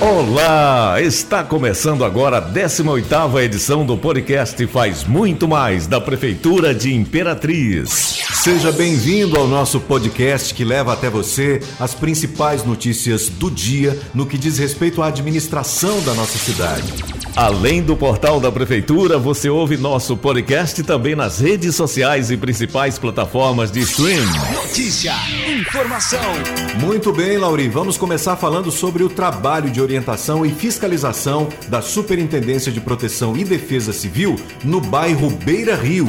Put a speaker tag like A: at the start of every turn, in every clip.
A: Olá! Está começando agora a 18ª edição do podcast Faz Muito Mais da Prefeitura de Imperatriz.
B: Seja bem-vindo ao nosso podcast que leva até você as principais notícias do dia no que diz respeito à administração da nossa cidade.
A: Além do portal da Prefeitura, você ouve nosso podcast também nas redes sociais e principais plataformas de stream.
C: Notícia, informação.
B: Muito bem, Lauri, vamos começar falando sobre o trabalho de orientação e fiscalização da Superintendência de Proteção e Defesa Civil no bairro Beira Rio.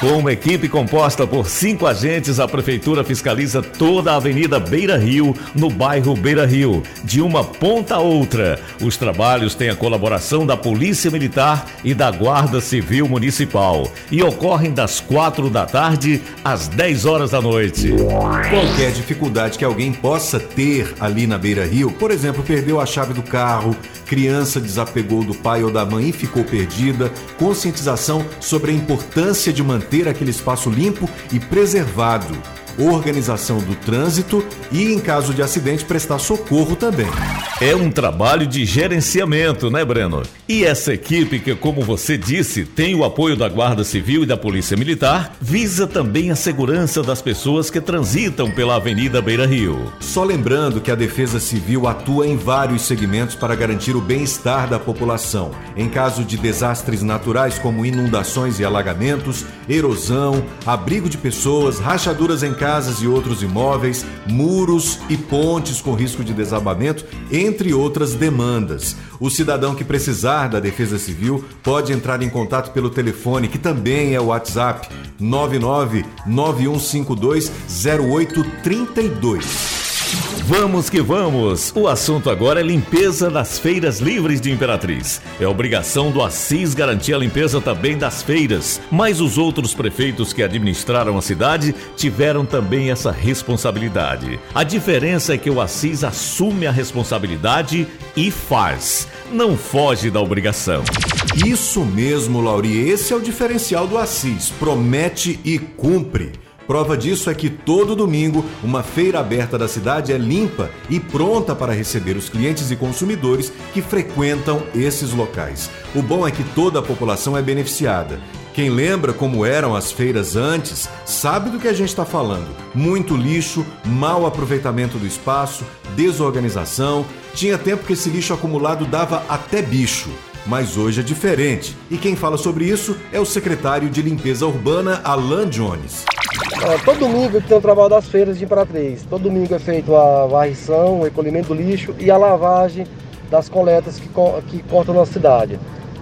A: Com uma equipe composta por cinco agentes, a Prefeitura fiscaliza toda a Avenida Beira Rio, no bairro Beira Rio, de uma ponta a outra. Os trabalhos têm a colaboração da Polícia Militar e da Guarda Civil Municipal e ocorrem das quatro da tarde às 10 horas da noite.
B: Qualquer dificuldade que alguém possa ter ali na Beira Rio, por exemplo, perdeu a chave do carro, criança desapegou do pai ou da mãe e ficou perdida, conscientização sobre a importância de manter aquele espaço limpo e preservado organização do trânsito e, em caso de acidente, prestar socorro também.
A: É um trabalho de gerenciamento, né, Breno? E essa equipe, que, como você disse, tem o apoio da Guarda Civil e da Polícia Militar, visa também a segurança das pessoas que transitam pela Avenida Beira Rio.
B: Só lembrando que a Defesa Civil atua em vários segmentos para garantir o bem-estar da população. Em caso de desastres naturais como inundações e alagamentos, erosão, abrigo de pessoas, rachaduras em casas e outros imóveis, muros e pontes com risco de desabamento, entre outras demandas. O cidadão que precisar da Defesa Civil pode entrar em contato pelo telefone, que também é o WhatsApp 99 9152 0832.
A: Vamos que vamos! O assunto agora é limpeza das feiras livres de Imperatriz. É obrigação do Assis garantir a limpeza também das feiras, mas os outros prefeitos que administraram a cidade tiveram também essa responsabilidade. A diferença é que o Assis assume a responsabilidade e faz, não foge da obrigação.
B: Isso mesmo, Lauri, esse é o diferencial do Assis: promete e cumpre. Prova disso é que todo domingo uma feira aberta da cidade é limpa e pronta para receber os clientes e consumidores que frequentam esses locais. O bom é que toda a população é beneficiada. Quem lembra como eram as feiras antes sabe do que a gente está falando. Muito lixo, mau aproveitamento do espaço, desorganização. Tinha tempo que esse lixo acumulado dava até bicho. Mas hoje é diferente. E quem fala sobre isso é o secretário de Limpeza Urbana, Alan Jones.
D: É, todo domingo tem o trabalho das feiras de Imperatriz. Todo domingo é feito a varrição, o recolhimento do lixo e a lavagem das coletas que, que cortam na cidade.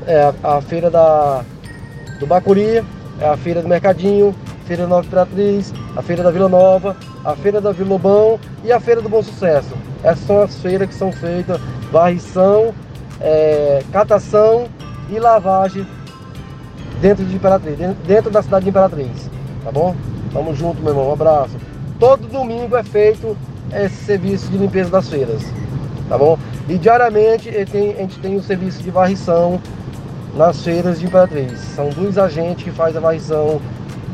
D: É a, a feira da, do Bacuri, é a feira do Mercadinho, feira da Nova Imperatriz, a feira da Vila Nova, a feira da Vila Lobão e a feira do Bom Sucesso. Essas são as feiras que são feitas varrição, é, catação e lavagem dentro de Imperatriz, dentro da cidade de Imperatriz, tá bom? Tamo junto, meu irmão. Um abraço. Todo domingo é feito esse serviço de limpeza das feiras. Tá bom? E diariamente a gente tem o serviço de varrição nas feiras de Imperatriz. São dois agentes que fazem a varrição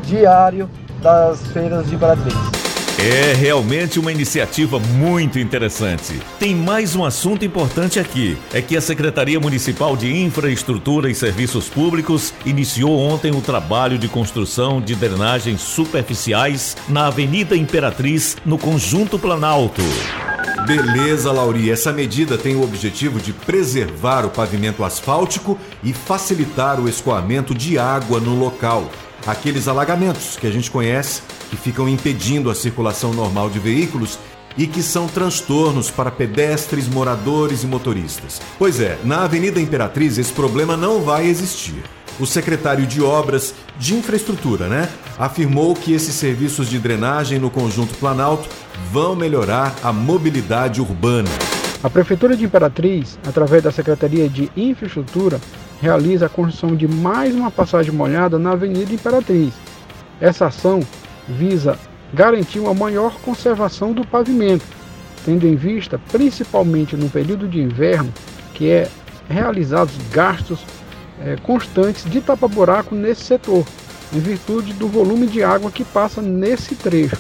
D: diário das feiras de Imperatriz.
A: É realmente uma iniciativa muito interessante. Tem mais um assunto importante aqui: é que a Secretaria Municipal de Infraestrutura e Serviços Públicos iniciou ontem o trabalho de construção de drenagens superficiais na Avenida Imperatriz, no Conjunto Planalto.
B: Beleza, Lauri. Essa medida tem o objetivo de preservar o pavimento asfáltico e facilitar o escoamento de água no local. Aqueles alagamentos que a gente conhece que ficam impedindo a circulação normal de veículos e que são transtornos para pedestres, moradores e motoristas. Pois é, na Avenida Imperatriz esse problema não vai existir. O secretário de Obras de Infraestrutura, né, afirmou que esses serviços de drenagem no conjunto Planalto vão melhorar a mobilidade urbana.
E: A Prefeitura de Imperatriz, através da Secretaria de Infraestrutura, realiza a construção de mais uma passagem molhada na Avenida Imperatriz. Essa ação visa garantir uma maior conservação do pavimento, tendo em vista, principalmente no período de inverno, que é realizados gastos é, constantes de tapa-buraco nesse setor, em virtude do volume de água que passa nesse trecho.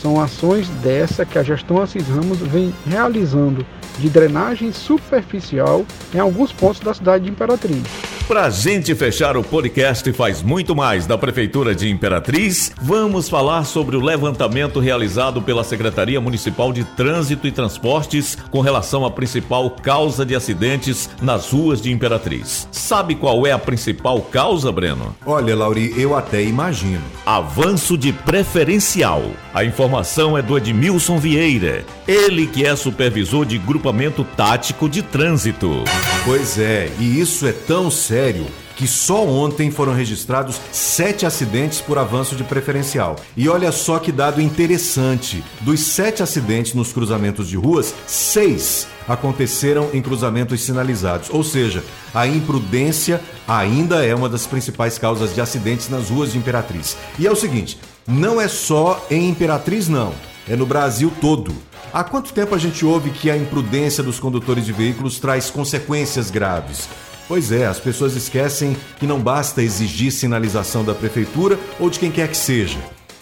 E: São ações dessa que a gestão Assis Ramos vem realizando de drenagem superficial em alguns pontos da cidade de Imperatriz.
A: Pra gente fechar o podcast Faz Muito Mais da Prefeitura de Imperatriz, vamos falar sobre o levantamento realizado pela Secretaria Municipal de Trânsito e Transportes com relação à principal causa de acidentes nas ruas de Imperatriz. Sabe qual é a principal causa, Breno?
B: Olha, Lauri, eu até imagino.
A: Avanço de preferencial. A informação é do Edmilson Vieira, ele que é supervisor de grupamento tático de trânsito.
B: Pois é, e isso é tão sério que só ontem foram registrados sete acidentes por avanço de preferencial. E olha só que dado interessante: dos sete acidentes nos cruzamentos de ruas, seis aconteceram em cruzamentos sinalizados. Ou seja, a imprudência ainda é uma das principais causas de acidentes nas ruas de Imperatriz. E é o seguinte: não é só em Imperatriz, não. É no Brasil todo. Há quanto tempo a gente ouve que a imprudência dos condutores de veículos traz consequências graves? Pois é, as pessoas esquecem que não basta exigir sinalização da prefeitura ou de quem quer que seja.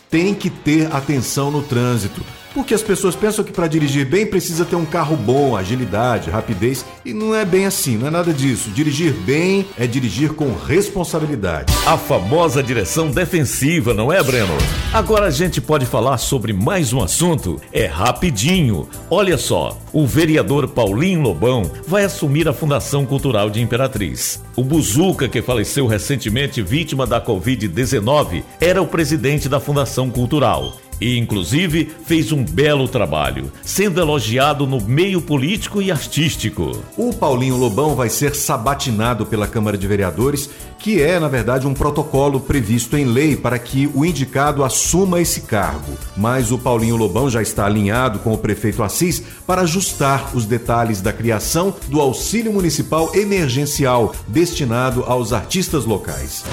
B: Tem que ter atenção no trânsito, porque as pessoas pensam que para dirigir bem precisa ter um carro bom, agilidade, rapidez, e não é bem assim, não é nada disso. Dirigir bem é dirigir com responsabilidade.
A: A famosa direção defensiva, não é, Breno? Agora a gente pode falar sobre mais um assunto, é rapidinho. Olha só, o vereador Paulinho Lobão vai assumir a Fundação Cultural de Imperatriz. O Buzuca, que faleceu recentemente vítima da Covid-19, era o presidente da Fundação Cultural e, inclusive, fez um belo trabalho, sendo elogiado no meio político e artístico.
B: O Paulinho Lobão vai ser sabatinado pela Câmara de Vereadores, que é, na verdade, um protocolo previsto em lei para que o indicado assuma esse cargo. Mas o Paulinho Lobão já está alinhado com o prefeito Assis para ajustar os detalhes da criação do auxílio municipal emergencial destinado aos artistas locais.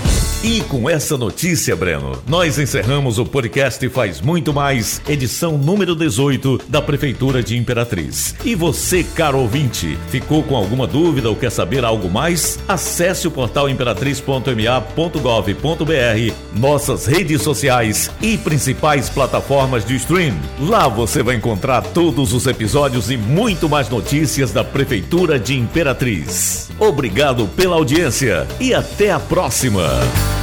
A: E com essa notícia, Breno, nós encerramos o podcast Faz Muito Mais, edição número 18 da Prefeitura de Imperatriz. E você, caro ouvinte, ficou com alguma dúvida ou quer saber algo mais? Acesse o portal imperatriz.ma.gov.br, nossas redes sociais e principais plataformas de stream. Lá você vai encontrar todos os episódios e muito mais notícias da Prefeitura de Imperatriz. Obrigado pela audiência e até a próxima!